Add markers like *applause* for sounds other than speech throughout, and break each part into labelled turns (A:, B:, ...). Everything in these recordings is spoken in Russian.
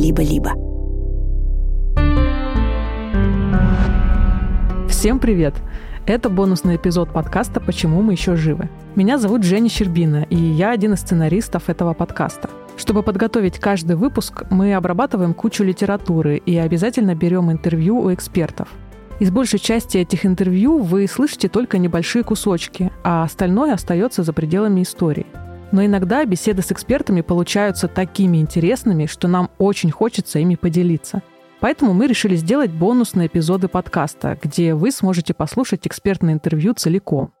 A: либо-либо.
B: Всем привет! Это бонусный эпизод подкаста «Почему мы еще живы?». Меня зовут Женя Щербина, и я один из сценаристов этого подкаста. Чтобы подготовить каждый выпуск, мы обрабатываем кучу литературы и обязательно берем интервью у экспертов. Из большей части этих интервью вы слышите только небольшие кусочки, а остальное остается за пределами истории. Но иногда беседы с экспертами получаются такими интересными, что нам очень хочется ими поделиться. Поэтому мы решили сделать бонусные эпизоды подкаста, где вы сможете послушать экспертное интервью целиком.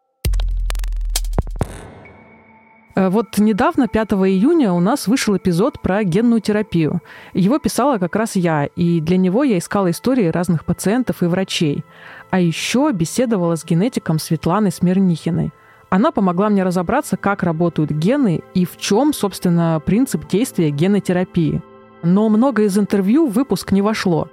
B: Э, вот недавно, 5 июня, у нас вышел эпизод про генную терапию. Его писала как раз я, и для него я искала истории разных пациентов и врачей. А еще беседовала с генетиком Светланой Смирнихиной. Она помогла мне разобраться, как работают гены и в чем, собственно, принцип действия генотерапии. Но много из интервью в выпуск не вошло.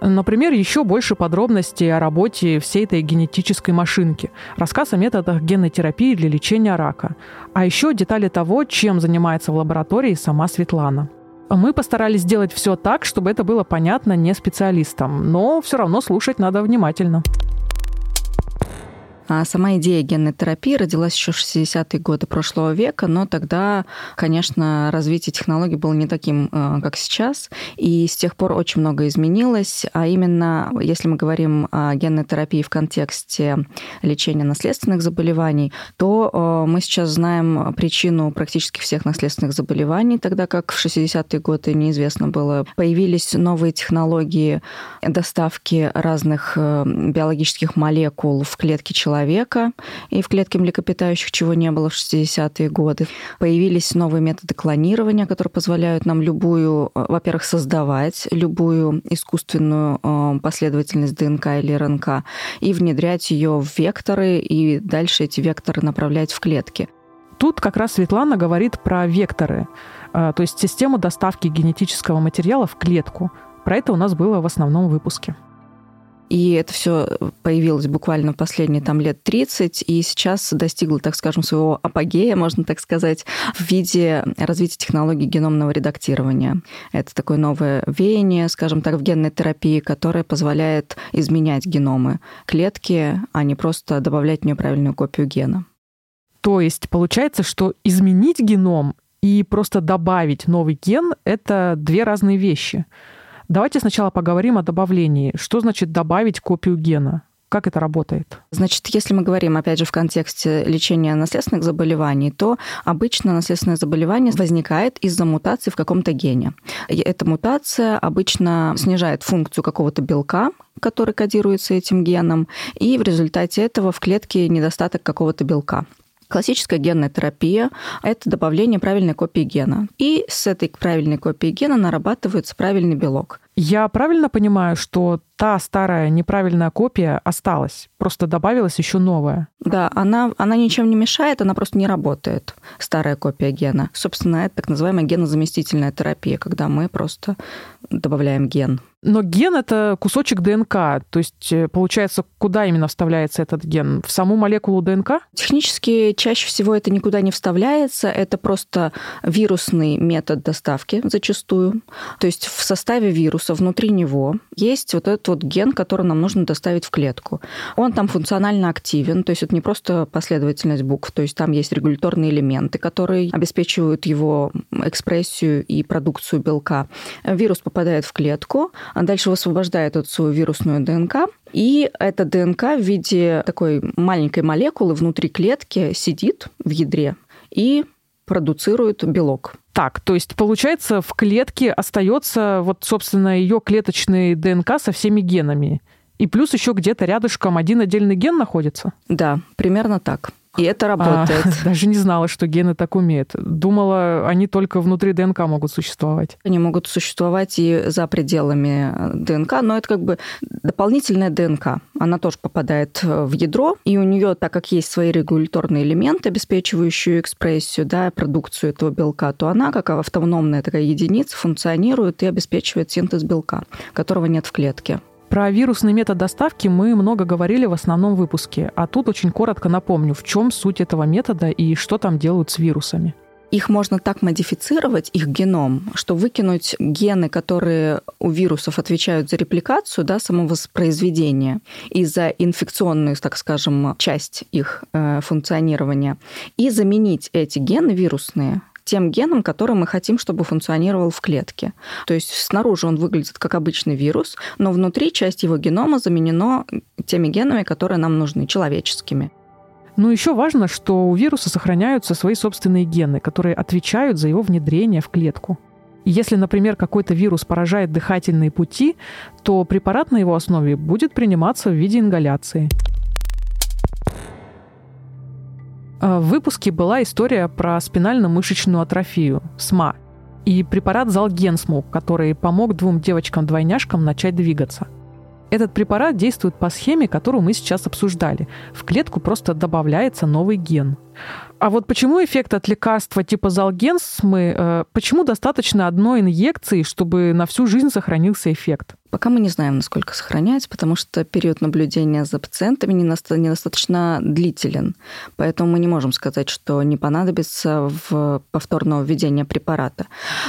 B: Например, еще больше подробностей о работе всей этой генетической машинки, рассказ о методах генотерапии для лечения рака, а еще детали того, чем занимается в лаборатории сама Светлана. Мы постарались сделать все так, чтобы это было понятно не специалистам, но все равно слушать надо внимательно.
C: А сама идея генной терапии родилась еще в 60-е годы прошлого века, но тогда, конечно, развитие технологий было не таким, э, как сейчас, и с тех пор очень много изменилось, а именно, если мы говорим о генной терапии в контексте лечения наследственных заболеваний, то э, мы сейчас знаем причину практически всех наследственных заболеваний, тогда как в 60-е годы неизвестно было. Появились новые технологии доставки разных э, биологических молекул в клетки человека, человека и в клетке млекопитающих, чего не было в 60-е годы. Появились новые методы клонирования, которые позволяют нам любую, э, во-первых, создавать любую искусственную э, последовательность ДНК или РНК и внедрять ее в векторы и дальше эти векторы направлять в клетки.
B: Тут как раз Светлана говорит про векторы, э, то есть систему доставки генетического материала в клетку. Про это у нас было в основном выпуске.
C: И это все появилось буквально последние там, лет 30, и сейчас достигло, так скажем, своего апогея, можно так сказать, в виде развития технологий геномного редактирования. Это такое новое веяние, скажем так, в генной терапии, которое позволяет изменять геномы клетки, а не просто добавлять в нее правильную копию гена.
B: То есть получается, что изменить геном и просто добавить новый ген — это две разные вещи — Давайте сначала поговорим о добавлении. Что значит добавить копию гена? Как это работает?
C: Значит, если мы говорим, опять же, в контексте лечения наследственных заболеваний, то обычно наследственное заболевание возникает из-за мутации в каком-то гене. Эта мутация обычно снижает функцию какого-то белка, который кодируется этим геном, и в результате этого в клетке недостаток какого-то белка. Классическая генная терапия – это добавление правильной копии гена. И с этой правильной копией гена нарабатывается правильный белок.
B: Я правильно понимаю, что та старая неправильная копия осталась, просто добавилась еще новая?
C: Да, она, она ничем не мешает, она просто не работает, старая копия гена. Собственно, это так называемая генозаместительная терапия, когда мы просто добавляем ген.
B: Но ген это кусочек ДНК, то есть э, получается, куда именно вставляется этот ген? В саму молекулу ДНК?
C: Технически чаще всего это никуда не вставляется, это просто вирусный метод доставки зачастую. То есть в составе вируса внутри него есть вот этот вот ген, который нам нужно доставить в клетку. Он там функционально активен, то есть это не просто последовательность букв, то есть там есть регуляторные элементы, которые обеспечивают его экспрессию и продукцию белка. Вирус попадает в клетку, а дальше высвобождает эту свою вирусную ДНК, и эта ДНК в виде такой маленькой молекулы внутри клетки сидит в ядре и продуцирует белок.
B: Так, то есть получается в клетке остается вот, собственно, ее клеточный ДНК со всеми генами. И плюс еще где-то рядышком один отдельный ген находится?
C: Да, примерно так. И это работает.
B: А, *laughs* даже не знала, что гены так умеют. Думала, они только внутри ДНК могут существовать.
C: Они могут существовать и за пределами э, ДНК, но это как бы дополнительная ДНК. Она тоже попадает э, в ядро, и у нее, так как есть свои регуляторные элементы, обеспечивающие экспрессию, да, продукцию этого белка, то она, как автономная такая единица, функционирует и обеспечивает синтез белка, которого нет в клетке.
B: Про вирусный метод доставки мы много говорили в основном выпуске, а тут очень коротко напомню, в чем суть этого метода и что там делают с вирусами.
C: их можно так модифицировать, их геном, что выкинуть гены, которые у вирусов отвечают за репликацию, да, самовоспроизведение и за инфекционную, так скажем, часть их э, функционирования, и заменить эти гены вирусные тем геном, который мы хотим, чтобы функционировал в клетке. То есть снаружи он выглядит как обычный вирус, но внутри часть его генома заменена теми генами, которые нам нужны, человеческими.
B: Ну, еще важно, что у вируса сохраняются свои собственные гены, которые отвечают за его внедрение в клетку. Если, например, какой-то вирус поражает дыхательные пути, то препарат на его основе будет приниматься в виде ингаляции. В выпуске была история про спинально-мышечную атрофию, СМА, и препарат Залгенсму, который помог двум девочкам-двойняшкам начать двигаться – этот препарат действует по схеме, которую мы сейчас обсуждали. В клетку просто добавляется новый ген. А вот почему эффект от лекарства типа Залгенсмы, э, почему достаточно одной инъекции, чтобы на всю жизнь сохранился эффект?
C: Пока мы не знаем, насколько сохраняется, потому что период наблюдения за пациентами недостаточно длителен. Поэтому мы не можем сказать, что не понадобится в повторного введения препарата.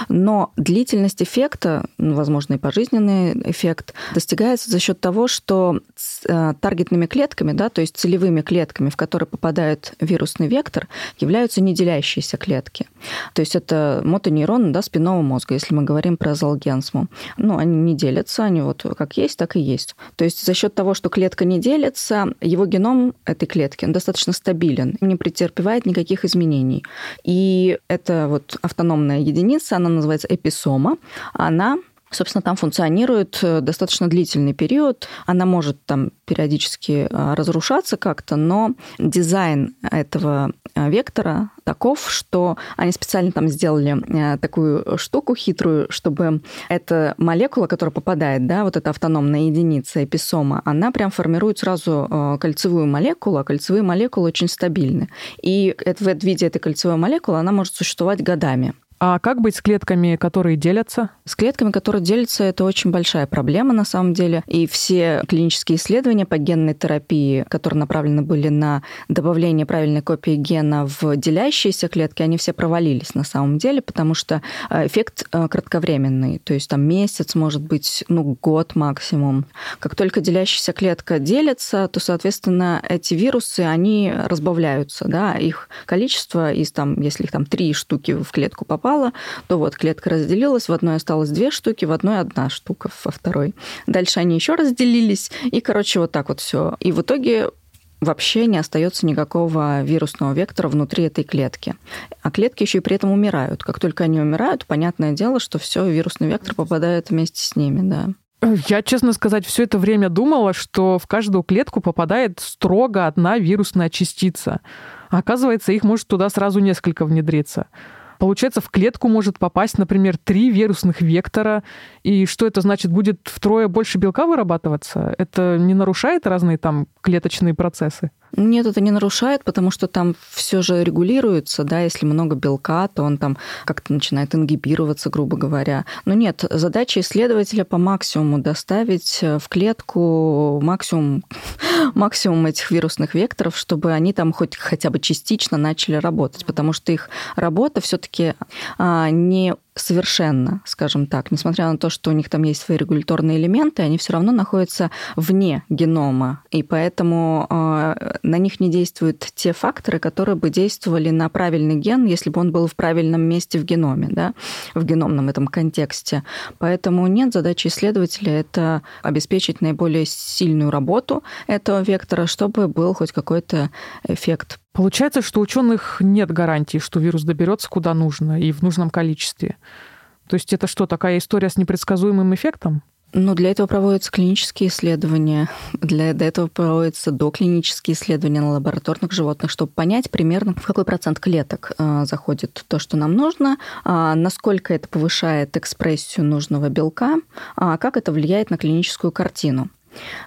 C: Но длительность эффекта, ну, возможно, и пожизненный эффект, достигается за счет того, что э, таргетными клетками, да, то есть целевыми клетками, в которые попадает вирусный вектор, являются неделящиеся клетки. То есть это мотонейроны да, спинного мозга, если мы говорим про золгенсму. Ну, они не делятся, они вот как есть, так и есть. То есть за счет того, что клетка не делится, его геном этой клетки достаточно стабилен, не претерпевает никаких изменений. И это вот автономная единица, она называется эписома, она собственно, там функционирует э, достаточно длительный период. Она может там периодически э, разрушаться как-то, но дизайн этого э, вектора таков, что они специально там сделали такую штуку хитрую, чтобы эта молекула, которая попадает, да, вот эта автономная единица эписома, она прям формирует сразу кольцевую молекулу, а кольцевые молекулы очень стабильны. И в виде этой кольцевой молекулы она может существовать годами.
B: А как быть с клетками, которые делятся?
C: С клетками, которые делятся, это очень большая проблема на самом деле. И все клинические исследования по генной терапии, которые направлены были на добавление правильной копии гена в делящиеся клетки, они все провалились на самом деле, потому что э, эффект э, кратковременный. То есть там месяц, может быть, ну, год максимум. Как только делящаяся клетка делится, то, соответственно, эти вирусы, они разбавляются, да, их количество из там, если их там три штуки в клетку попало, попало, то вот клетка разделилась, в одной осталось две штуки, в одной одна штука, во второй. Дальше они еще разделились, и, короче, вот так вот все. И в итоге вообще не остается никакого вирусного вектора внутри этой клетки. А клетки еще и при этом умирают. Как только они умирают, понятное дело, что все, вирусный вектор попадает вместе с ними, да.
B: Я, честно сказать, все это время думала, что в каждую клетку попадает строго одна вирусная частица. Оказывается, их может туда сразу несколько внедриться. Получается, в клетку может попасть, например, три вирусных вектора. И что это значит? Будет втрое больше белка вырабатываться? Это не нарушает разные там клеточные процессы?
C: Нет, это не нарушает, потому что там все же регулируется, да, если много белка, то он там как-то начинает ингибироваться, грубо говоря. Но нет, задача исследователя по максимуму доставить в клетку максимум, *laughs* максимум этих вирусных векторов, чтобы они там хоть хотя бы частично начали работать, потому что их работа все-таки а, не совершенно, скажем так, несмотря на то, что у них там есть свои регуляторные элементы, они все равно находятся вне генома, и поэтому э, на них не действуют те факторы, которые бы действовали на правильный ген, если бы он был в правильном месте в геноме, да, в геномном этом контексте. Поэтому нет, задачи исследователя это обеспечить наиболее сильную работу этого вектора, чтобы был хоть какой-то эффект
B: Получается, что у ученых нет гарантии, что вирус доберется куда нужно и в нужном количестве. То есть это что, такая история с непредсказуемым эффектом?
C: Ну, для этого проводятся клинические исследования, для этого проводятся доклинические исследования на лабораторных животных, чтобы понять примерно, в какой процент клеток э, заходит то, что нам нужно, э, насколько это повышает экспрессию нужного белка, э, как это влияет на клиническую картину.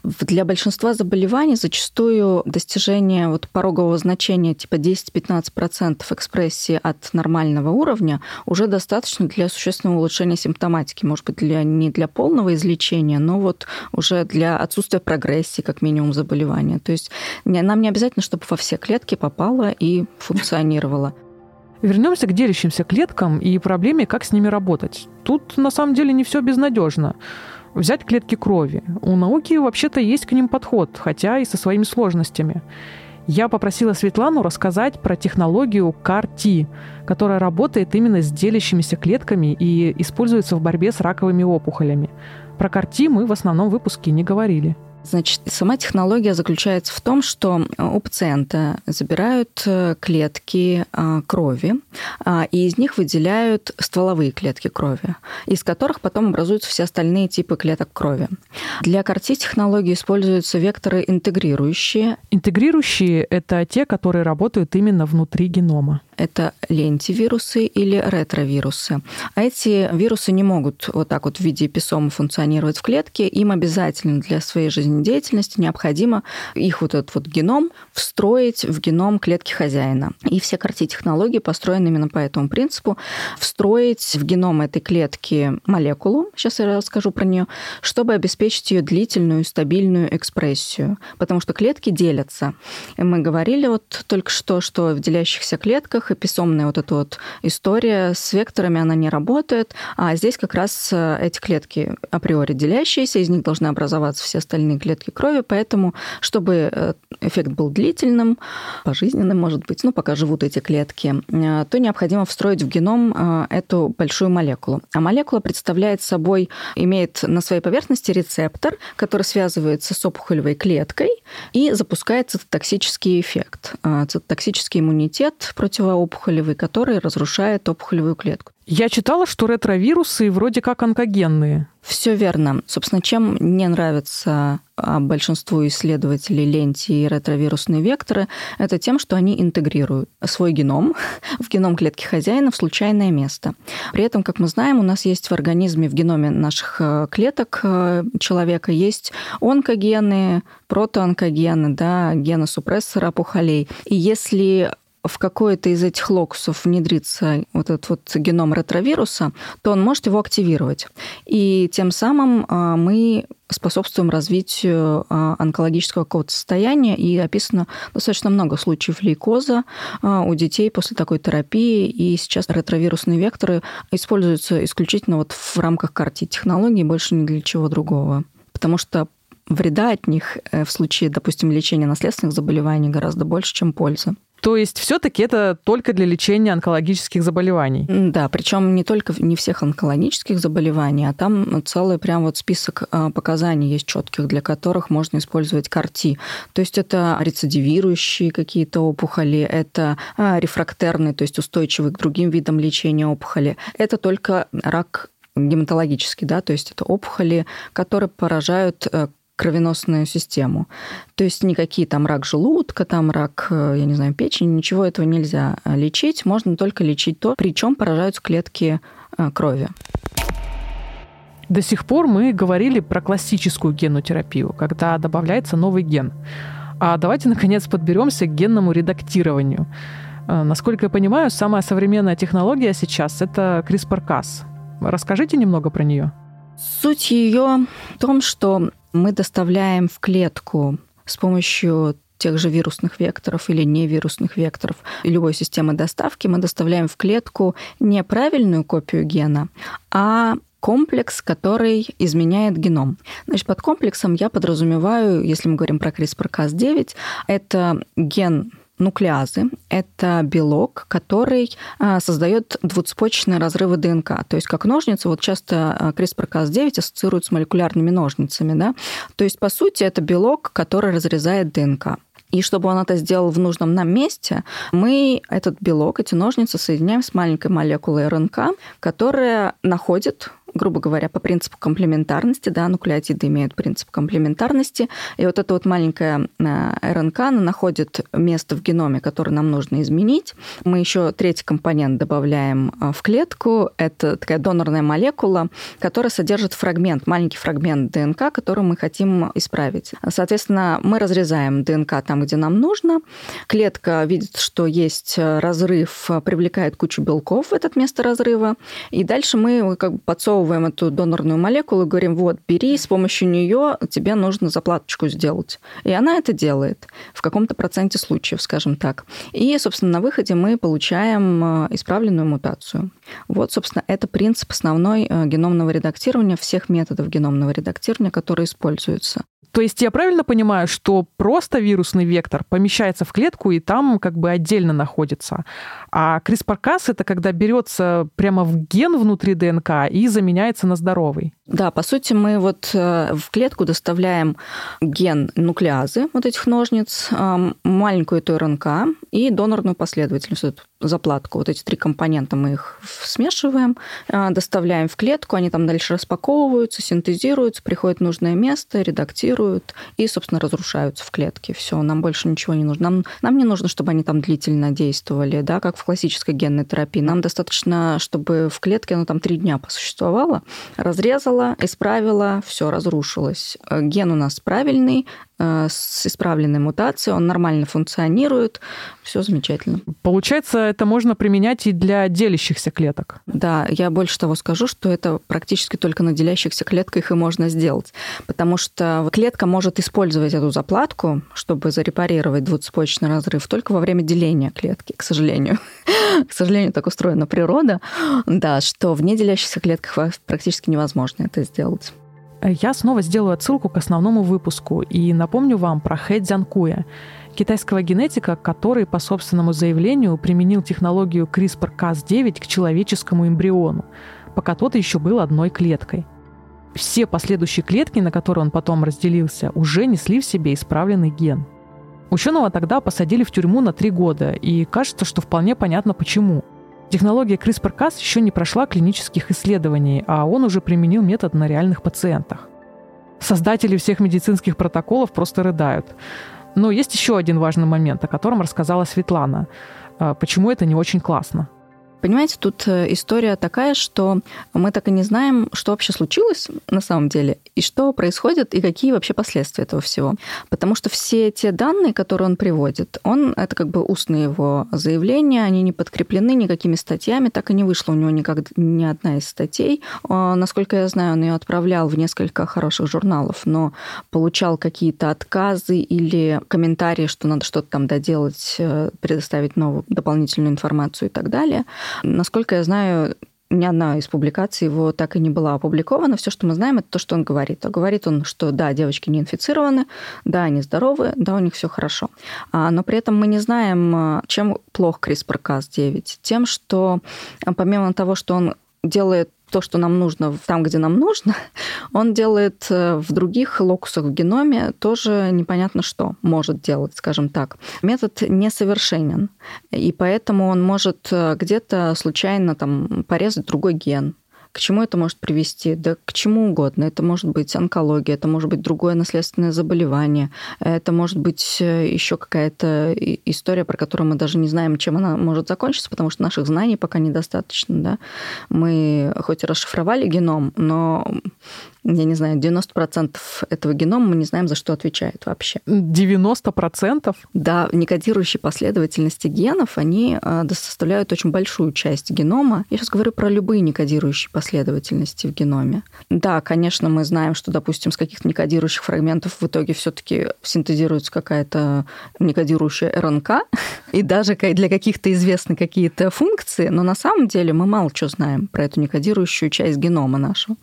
C: Для большинства заболеваний зачастую достижение вот порогового значения типа 10-15% экспрессии от нормального уровня уже достаточно для существенного улучшения симптоматики. Может быть, для, не для полного излечения, но вот уже для отсутствия прогрессии, как минимум, заболевания. То есть нам не обязательно, чтобы во все клетки попало и функционировало.
B: Вернемся к делящимся клеткам и проблеме, как с ними работать. Тут на самом деле не все безнадежно. Взять клетки крови. У науки вообще-то есть к ним подход, хотя и со своими сложностями. Я попросила Светлану рассказать про технологию CAR-T, которая работает именно с делящимися клетками и используется в борьбе с раковыми опухолями. Про CAR-T мы в основном выпуске не говорили.
C: Значит, сама технология заключается в том, что у пациента забирают э, клетки а, крови, а, и из них выделяют стволовые клетки крови, из которых потом образуются все остальные типы клеток крови. Для CAR-T-технологии используются векторы интегрирующие.
B: Интегрирующие – это те, которые работают именно внутри генома
C: это лентивирусы или ретровирусы. А эти вирусы не могут вот так вот в виде эписома функционировать в клетке. Им обязательно для своей жизнедеятельности необходимо их вот этот вот геном встроить в геном клетки хозяина. И все CAR-T-технологии построены именно по этому принципу. Встроить в геном этой клетки молекулу, сейчас я расскажу про нее, чтобы обеспечить ее длительную стабильную экспрессию. Потому что клетки делятся. И мы говорили вот только что, что в делящихся клетках эписомная вот эта вот история с векторами, она не работает. А здесь как раз э, эти клетки априори делящиеся, из них должны образоваться все остальные клетки крови, поэтому, чтобы э, эффект был длительным, пожизненным, может быть, ну, пока живут эти клетки, э, то необходимо встроить в геном эту большую молекулу. А молекула представляет собой, имеет на своей поверхности рецептор, который связывается с опухолевой клеткой и запускает цитотоксический эффект. Цитотоксический иммунитет против опухолевый, который разрушает опухолевую клетку.
B: Я читала, что ретровирусы вроде как онкогенные.
C: Все верно. Собственно, чем не нравится а, большинству исследователей ленти и ретровирусные векторы, это тем, что они интегрируют свой геном *laughs* в геном клетки хозяина в случайное место. При этом, как мы знаем, у нас есть в организме, в геноме наших э, клеток э, человека есть онкогены, протоонкогены, да, гены супрессора опухолей. И если в какой-то из этих локусов внедрится вот этот вот геном ретровируса, то он может его активировать. И тем самым а, мы способствуем развитию а, онкологического какого-то состояния, и описано достаточно много случаев лейкоза а, у детей после такой терапии, и сейчас ретровирусные векторы используются исключительно вот в рамках карти технологий, больше ни для чего другого. Потому что вреда от них э, в случае, допустим, лечения наследственных заболеваний гораздо больше, чем пользы.
B: То есть все-таки это только для лечения онкологических заболеваний.
C: Да, причем не только не всех онкологических заболеваний, а там целый прям вот список а, показаний есть четких, для которых можно использовать карти. То есть это рецидивирующие какие-то опухоли, это а, рефрактерные, то есть устойчивые к другим видам лечения опухоли. Это только рак гематологический, да, то есть это опухоли, которые поражают э, кровеносную систему. То есть никакие там рак желудка, там рак, э, я не знаю, печени, ничего этого нельзя э, лечить. Можно только лечить то, причем поражаются клетки э, крови.
B: До сих пор мы говорили про классическую генотерапию, когда добавляется новый ген. А давайте, наконец, подберемся к генному редактированию. Насколько я понимаю, самая современная технология сейчас — это CRISPR-Cas. Расскажите немного про нее.
C: Суть ее в том, что мы доставляем в клетку с помощью тех же вирусных векторов или невирусных векторов любой системы доставки, мы доставляем в клетку не правильную копию гена, а комплекс, который изменяет геном. Значит, под комплексом я подразумеваю, если мы говорим про CRISPR-Cas9, это ген нуклеазы. Это белок, который а, создает двуцепочечные разрывы ДНК. То есть как ножницы, вот часто а, CRISPR-Cas9 ассоциируют с молекулярными ножницами. Да? То есть, по сути, это белок, который разрезает ДНК. И чтобы он это сделал в нужном нам месте, мы этот белок, эти ножницы соединяем с маленькой молекулой РНК, которая находит грубо говоря, по принципу комплементарности, да, нуклеотиды имеют принцип комплементарности, и вот эта вот маленькая э, РНК, она находит место в геноме, которое нам нужно изменить. Мы еще третий компонент добавляем э, в клетку, это такая донорная молекула, которая содержит фрагмент, маленький фрагмент ДНК, который мы хотим исправить. Соответственно, мы разрезаем ДНК там, где нам нужно, клетка видит, что есть разрыв, привлекает кучу белков в это место разрыва, и дальше мы как бы подсовываем засовываем эту донорную молекулу и говорим, вот, бери, с помощью нее тебе нужно заплаточку сделать. И она это делает в каком-то проценте случаев, скажем так. И, собственно, на выходе мы получаем э, исправленную мутацию. Вот, собственно, это принцип основной э, геномного редактирования, всех методов геномного редактирования, которые используются.
B: То есть я правильно понимаю, что просто вирусный вектор помещается в клетку и там как бы отдельно находится, а CRISPR-Cas это когда берется прямо в ген внутри ДНК и заменяется на здоровый?
C: Да, по сути, мы вот э, в клетку доставляем ген нуклеазы, вот этих ножниц, маленькую эту РНК и донорную последовательность, эту заплатку. Вот эти три компонента мы их смешиваем, э, доставляем в клетку, они там дальше распаковываются, синтезируются, приходят в нужное место, редактируют и, собственно, разрушаются в клетке. Все, нам больше ничего не нужно. Нам, нам не нужно, чтобы они там длительно действовали, да, как в классической генной терапии. Нам достаточно, чтобы в клетке оно там три дня посуществовало, разрезала, исправила, все разрушилось. Э, ген у нас правильный, Э, с исправленной мутацией, он нормально функционирует, все замечательно.
B: Получается, это можно применять и для делящихся клеток.
C: Да, я больше того скажу, что это практически только на делящихся клетках и можно сделать, потому что клетка может использовать эту заплатку, чтобы зарепарировать двуцепочечный разрыв только во время деления клетки, к сожалению. *laughs* К сожалению, так устроена природа, да, что в неделящихся клетках практически невозможно это сделать.
B: Я снова сделаю отсылку к основному выпуску и напомню вам про Хэ Цзянкуя, китайского генетика, который по собственному заявлению применил технологию CRISPR-Cas9 к человеческому эмбриону, пока тот еще был одной клеткой. Все последующие клетки, на которые он потом разделился, уже несли в себе исправленный ген. Ученого тогда посадили в тюрьму на три года, и кажется, что вполне понятно почему – Технология CRISPR-Cas еще не прошла клинических исследований, а он уже применил метод на реальных пациентах. Создатели всех медицинских протоколов просто рыдают. Но есть еще один важный момент, о котором рассказала Светлана. А, почему это не очень классно?
C: Понимаете, тут э, история такая, что мы так и не знаем, что вообще случилось на самом деле, и что происходит, и какие вообще последствия этого всего. Потому что все те данные, которые он приводит, он, это как бы устные его заявления, они не подкреплены никакими статьями, так и не вышла у него никак, ни одна из статей. А, насколько я знаю, он ее отправлял в несколько хороших журналов, но получал какие-то отказы или комментарии, что надо что-то там доделать, э, предоставить новую дополнительную информацию и так далее. Насколько я знаю, ни одна из публикаций его так и не была опубликована. Все, что мы знаем, это то, что он говорит. А говорит он, что да, девочки не инфицированы, да, они здоровы, да, у них все хорошо. А, но при этом мы не знаем, а, чем плох CRISPR-Cas9. Тем, что а, помимо того, что он делает то, что нам нужно там, где нам нужно, *laughs* он делает э, в других локусах в геноме тоже непонятно что может делать, скажем так. Метод несовершенен, и поэтому он может э, где-то случайно там порезать другой ген, к чему это может привести? Да к чему угодно. Это может быть онкология, это может быть другое наследственное заболевание, это может быть э, еще какая-то история, про которую мы даже не знаем, чем она может закончиться, потому что наших знаний пока недостаточно. Да? Мы хоть и расшифровали геном, но я не знаю, 90% этого генома мы не знаем, за что отвечает вообще.
B: 90%?
C: Да, некодирующие последовательности генов, они а, составляют очень большую часть генома. Я сейчас говорю про любые некодирующие последовательности в геноме. Да, конечно, мы знаем, что, допустим, с каких-то некодирующих фрагментов в итоге все таки синтезируется какая-то некодирующая РНК, и даже для каких-то известны какие-то функции, но на самом деле мы мало что знаем про эту некодирующую часть генома нашего.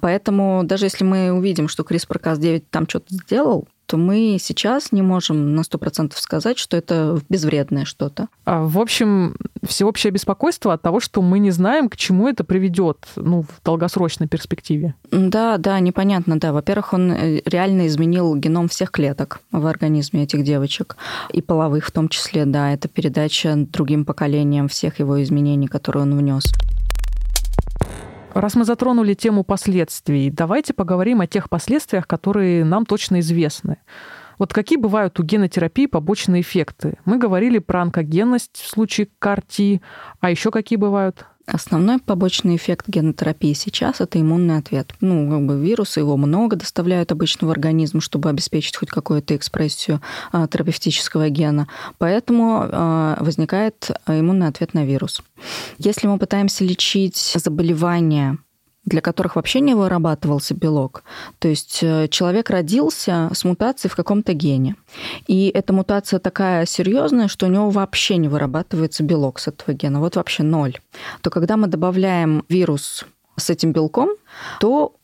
C: Поэтому даже если мы увидим, что CRISPR-Cas9 там что-то сделал, то мы сейчас не можем на 100% сказать, что это безвредное что-то.
B: А, в общем, всеобщее беспокойство от того, что мы не знаем, к чему это приведет ну, в долгосрочной перспективе.
C: Да, да, непонятно, да. Во-первых, он э, реально изменил геном всех клеток в организме этих девочек, и половых в том числе, да. Это передача другим поколениям всех его изменений, которые он внес.
B: Раз мы затронули тему последствий, давайте поговорим о тех последствиях, которые нам точно известны. Вот какие бывают у генотерапии побочные эффекты? Мы говорили про онкогенность в случае КАРТИ, а еще какие бывают?
C: Основной побочный эффект генотерапии сейчас – это иммунный ответ. Ну, как бы вирусы, его много доставляют обычно в организм, чтобы обеспечить хоть какую-то экспрессию а, терапевтического гена. Поэтому а, возникает иммунный ответ на вирус. Если мы пытаемся лечить заболевания для которых вообще не вырабатывался белок. То есть э, человек родился с мутацией в каком-то гене. И эта мутация такая серьезная, что у него вообще не вырабатывается белок с этого гена. Вот вообще ноль. То когда мы добавляем вирус с этим белком, то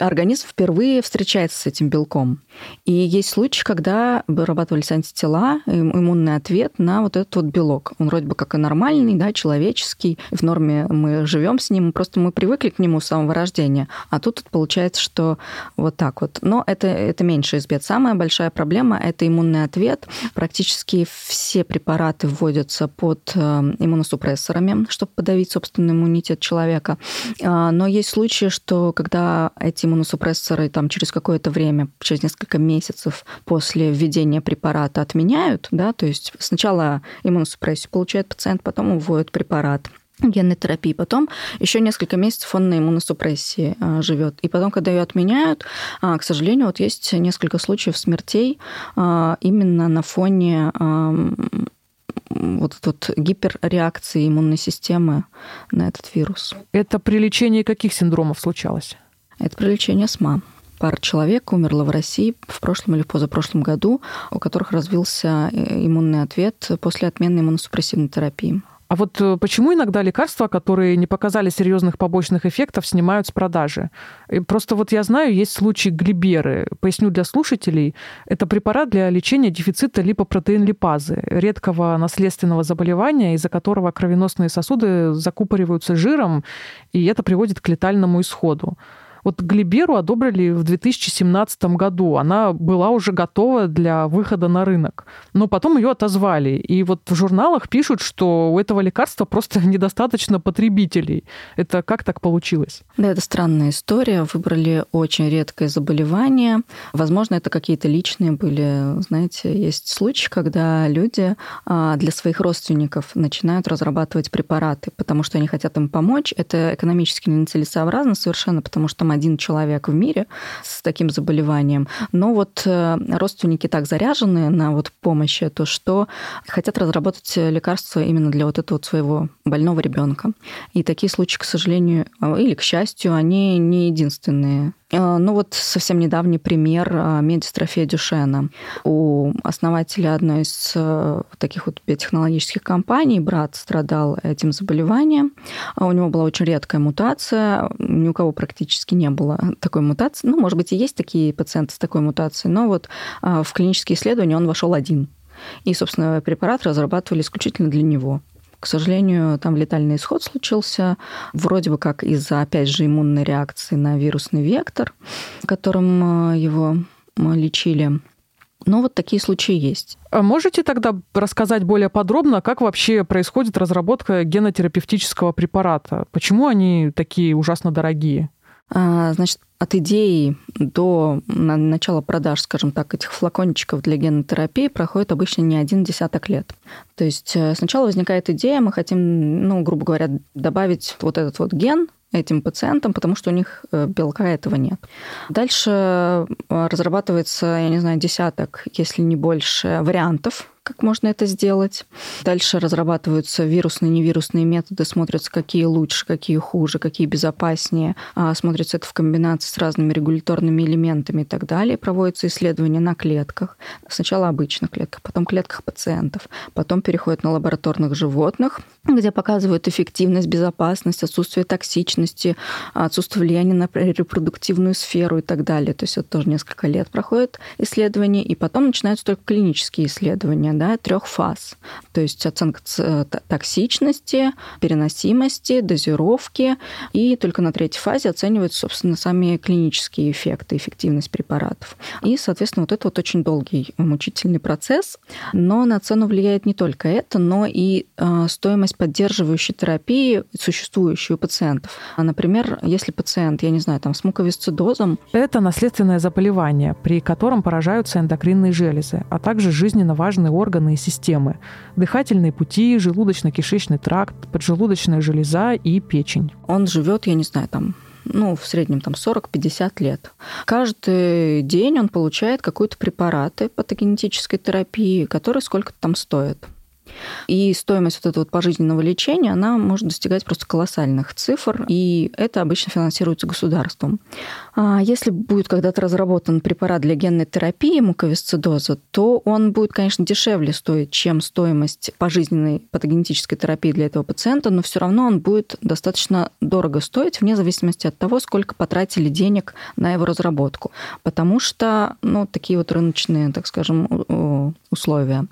C: организм впервые встречается с этим белком. И есть случаи, когда вырабатывались антитела, иммунный ответ на вот этот вот белок. Он вроде бы как и нормальный, да, человеческий. В норме мы живем с ним, просто мы привыкли к нему с самого рождения. А тут получается, что вот так вот. Но это, это меньше из бед. Самая большая проблема – это иммунный ответ. Практически все препараты вводятся под э, иммуносупрессорами, чтобы подавить собственный иммунитет человека. А, но есть случаи, что когда эти иммуносупрессоры там через какое-то время, через несколько месяцев после введения препарата отменяют, да, то есть сначала иммуносупрессию получает пациент, потом вводят препарат генной терапии. Потом еще несколько месяцев он на иммуносупрессии а, живет. И потом, когда ее отменяют, а, к сожалению, вот есть несколько случаев смертей а, именно на фоне вот тут гиперреакции иммунной системы на этот вирус.
B: Это при лечении каких синдромов случалось?
C: Это при лечении СМА. Пара человек умерла в России в прошлом или позапрошлом году, у которых развился э, иммунный ответ после отмены иммуносупрессивной терапии.
B: А вот э, почему иногда лекарства, которые не показали серьезных побочных эффектов, снимают с продажи? И просто вот я знаю, есть случаи глиберы. Поясню для слушателей. Это препарат для лечения дефицита липопротеин-липазы, редкого наследственного заболевания, из-за которого кровеносные сосуды закупориваются жиром, и это приводит к летальному исходу. Вот Глиберу одобрили в 2017 году. Она была уже готова для выхода на рынок. Но потом ее отозвали. И вот в журналах пишут, что у этого лекарства просто *laughs* недостаточно потребителей. Это как так получилось?
C: Да, это странная история. Выбрали очень редкое заболевание. Возможно, это какие-то личные были. Знаете, есть случаи, когда люди а, для своих родственников начинают разрабатывать препараты, потому что они хотят им помочь. Это экономически нецелесообразно совершенно, потому что один человек в мире с таким заболеванием. Но вот э, родственники так заряжены на вот помощь эту, что хотят разработать лекарство именно для вот этого вот своего больного ребенка. И такие случаи, к сожалению, или к счастью, они не единственные Э, ну вот совсем недавний пример э, медистрофия Дюшена. У основателя одной из таких вот биотехнологических компаний брат страдал этим заболеванием. У него была очень редкая мутация, ни у кого практически не было такой мутации. Ну, может быть, и есть такие пациенты с такой мутацией, но вот в клинические исследования он вошел один. И, собственно, препарат разрабатывали исключительно для него. К сожалению, там летальный исход случился, вроде бы как из-за, опять же, иммунной реакции на вирусный вектор, которым э, его лечили. Но вот такие случаи есть.
B: А можете тогда рассказать более подробно, как вообще происходит разработка генотерапевтического препарата? Почему они такие ужасно дорогие?
C: А, значит, от идеи до начала продаж, скажем так, этих флакончиков для генотерапии проходит обычно не один десяток лет. То есть э, сначала возникает идея, мы хотим, ну, грубо говоря, добавить вот этот вот ген этим пациентам, потому что у них э, белка этого нет. Дальше э, разрабатывается, я не знаю, десяток, если не больше, вариантов как можно это сделать. Дальше разрабатываются вирусные невирусные методы, смотрятся, какие лучше, какие хуже, какие безопаснее. А, смотрится это в комбинации с разными регуляторными элементами и так далее. Проводятся исследования на клетках. Сначала обычных клетках, потом клетках пациентов. Потом переходят на лабораторных животных, где показывают эффективность, безопасность, отсутствие токсичности, отсутствие влияния на репродуктивную сферу и так далее. То есть это тоже несколько лет проходит исследования, и потом начинаются только клинические исследования да, трех фаз. То есть оценка э, токсичности, переносимости, дозировки. И только на третьей фазе оцениваются, собственно, сами клинические эффекты, эффективность препаратов. И, соответственно, вот это вот очень долгий мучительный процесс. Но на цену влияет не только это, но и э, стоимость поддерживающей терапии, существующей у пациентов. Например, если пациент, я не знаю, там, с муковисцидозом...
B: Это наследственное заболевание, при котором поражаются эндокринные железы, а также жизненно важные органы органы и системы. Дыхательные пути, желудочно-кишечный тракт, поджелудочная железа и печень.
C: Он живет, я не знаю, там ну, в среднем там 40-50 лет. Каждый день он получает какой-то препараты патогенетической терапии, которые сколько-то там стоят. И стоимость вот этого вот пожизненного лечения, она может достигать просто колоссальных цифр, и это обычно финансируется государством. А если будет когда-то разработан препарат для генной терапии муковисцидоза, то он будет, конечно, дешевле стоить, чем стоимость пожизненной патогенетической терапии для этого пациента, но все равно он будет достаточно дорого стоить, вне зависимости от того, сколько потратили денег на его разработку. Потому что, ну, такие вот рыночные, так скажем, условия.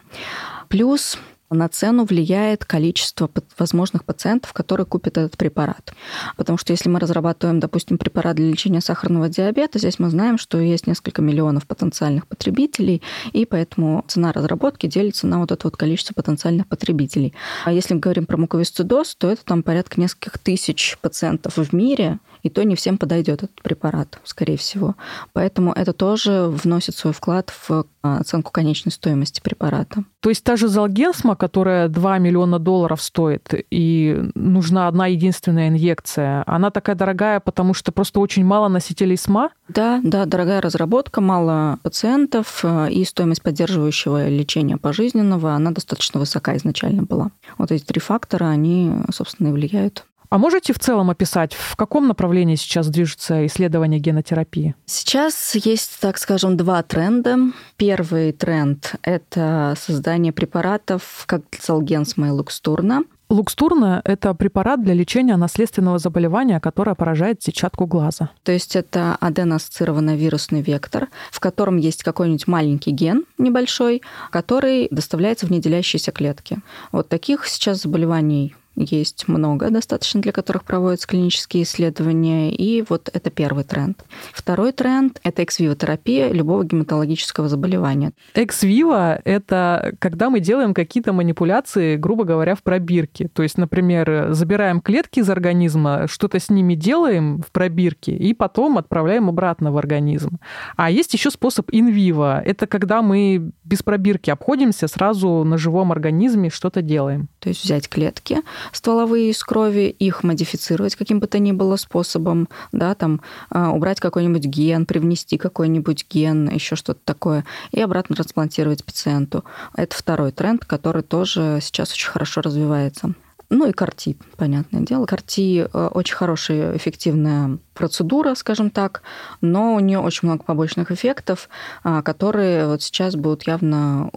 C: Плюс на цену влияет количество возможных пациентов, которые купят этот препарат. Потому что если мы разрабатываем, допустим, препарат для лечения сахарного диабета, здесь мы знаем, что есть несколько миллионов потенциальных потребителей, и поэтому цена разработки делится на вот это вот количество потенциальных потребителей. А если мы говорим про муковисцидоз, то это там порядка нескольких тысяч пациентов в мире, и то не всем подойдет этот препарат, скорее всего. Поэтому это тоже вносит свой вклад в а, оценку конечной стоимости препарата.
B: То есть та же Залгенсма, которая 2 миллиона долларов стоит, и нужна одна единственная инъекция, она такая дорогая, потому что просто очень мало носителей СМА?
C: Да, да, дорогая разработка, мало пациентов, э, и стоимость поддерживающего лечения пожизненного, она достаточно высока изначально была. Вот эти три фактора, они, собственно, и влияют
B: а можете в целом описать, в каком направлении сейчас движется исследование генотерапии?
C: Сейчас есть, так скажем, два тренда. Первый тренд – это создание препаратов, как Залгенсма и Лукстурна.
B: Лукстурна – это препарат для лечения наследственного заболевания, которое поражает сетчатку глаза.
C: То есть это аденоассоциированный вирусный вектор, в котором есть какой-нибудь маленький ген небольшой, который доставляется в неделящиеся клетки. Вот таких сейчас заболеваний есть много достаточно, для которых проводятся клинические исследования, и вот это первый тренд. Второй тренд – это экс-виво-терапия любого гематологического заболевания.
B: Экс-виво – это когда мы делаем какие-то манипуляции, грубо говоря, в пробирке. То есть, например, забираем клетки из организма, что-то с ними делаем в пробирке, и потом отправляем обратно в организм. А есть еще способ инвиво. Это когда мы без пробирки обходимся, сразу на живом организме что-то делаем.
C: То есть взять клетки, стволовые из крови, их модифицировать каким бы то ни было способом, да, там а, убрать какой-нибудь ген, привнести какой-нибудь ген, еще что-то такое, и обратно трансплантировать пациенту. Это второй тренд, который тоже сейчас очень хорошо развивается. Ну и карти, понятное дело. Карти э, очень хорошая, эффективная процедура, скажем так, но у нее очень много побочных эффектов, а, которые вот сейчас будут явно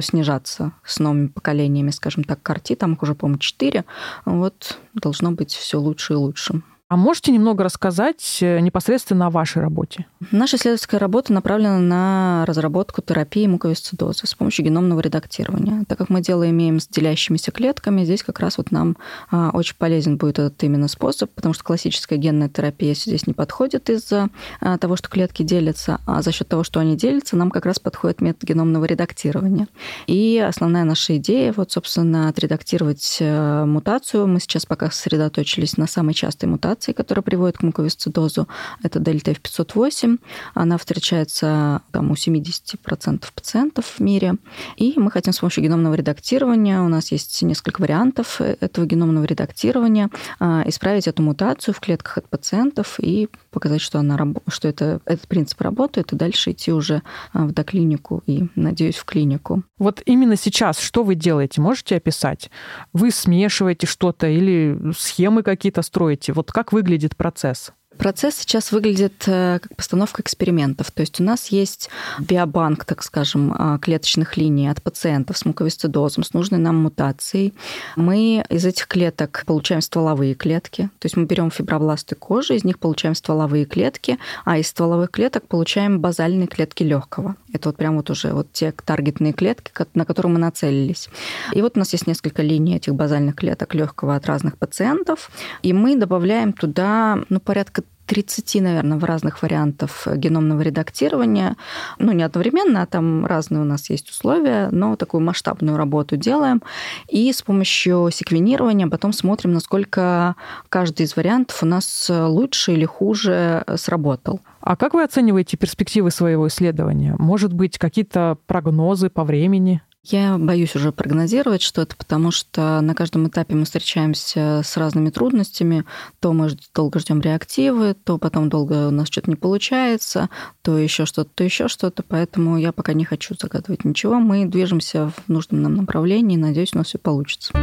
C: снижаться с новыми поколениями, скажем так, карти, там их уже, по-моему, 4, вот должно быть все лучше и лучше.
B: А можете немного рассказать э, непосредственно о вашей работе?
C: Наша исследовательская работа направлена на разработку терапии муковисцидоза с помощью геномного редактирования. Так как мы дело имеем с делящимися клетками, здесь как раз вот нам а, очень полезен будет этот именно способ, потому что классическая генная терапия здесь не подходит из-за а, того, что клетки делятся, а за счет того, что они делятся, нам как раз подходит метод геномного редактирования. И основная наша идея, вот, собственно, отредактировать э, мутацию. Мы сейчас пока сосредоточились на самой частой мутации, мутации, которая приводит к муковисцидозу. Это дельта F508. Она встречается там, у 70% пациентов в мире. И мы хотим с помощью геномного редактирования, у нас есть несколько вариантов этого геномного редактирования, а, исправить эту мутацию в клетках от пациентов и показать, что, она, что это, этот принцип работает, и дальше идти уже а, в доклинику и, надеюсь, в клинику.
B: Вот именно сейчас что вы делаете? Можете описать? Вы смешиваете что-то или схемы какие-то строите? Вот как выглядит процесс?
C: Процесс сейчас выглядит э, как постановка экспериментов. То есть у нас есть биобанк, так скажем, а, клеточных линий от пациентов с муковисцидозом, с нужной нам мутацией. Мы из этих клеток получаем стволовые клетки. То есть мы берем фибробласты кожи, из них получаем стволовые клетки, а из стволовых клеток получаем базальные клетки легкого. Это вот прям вот уже вот те таргетные клетки, на которые мы нацелились. И вот у нас есть несколько линий этих базальных клеток легкого от разных пациентов, и мы добавляем туда ну, порядка 30, наверное, в разных вариантов геномного редактирования. Ну, не одновременно, а там разные у нас есть условия, но такую масштабную работу делаем. И с помощью секвенирования потом смотрим, насколько каждый из вариантов у нас лучше или хуже сработал.
B: А как вы оцениваете перспективы своего исследования? Может быть, какие-то прогнозы по времени?
C: Я боюсь уже прогнозировать что-то, потому что на каждом этапе мы встречаемся с разными трудностями. То мы долго ждем реактивы, то потом долго у нас что-то не получается, то еще что-то, то еще что-то. Поэтому я пока не хочу загадывать ничего. Мы движемся в нужном нам направлении. Надеюсь, у нас все получится.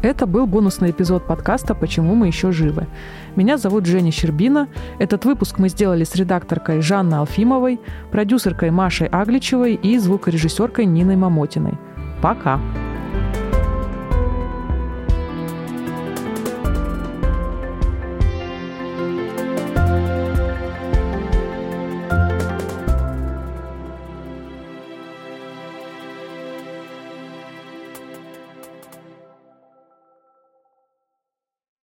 B: Это был бонусный эпизод подкаста «Почему мы еще живы». Меня зовут Женя Щербина. Этот выпуск мы сделали с редакторкой Жанной Алфимовой, продюсеркой Машей Агличевой и звукорежиссеркой Ниной Мамотиной. Пока!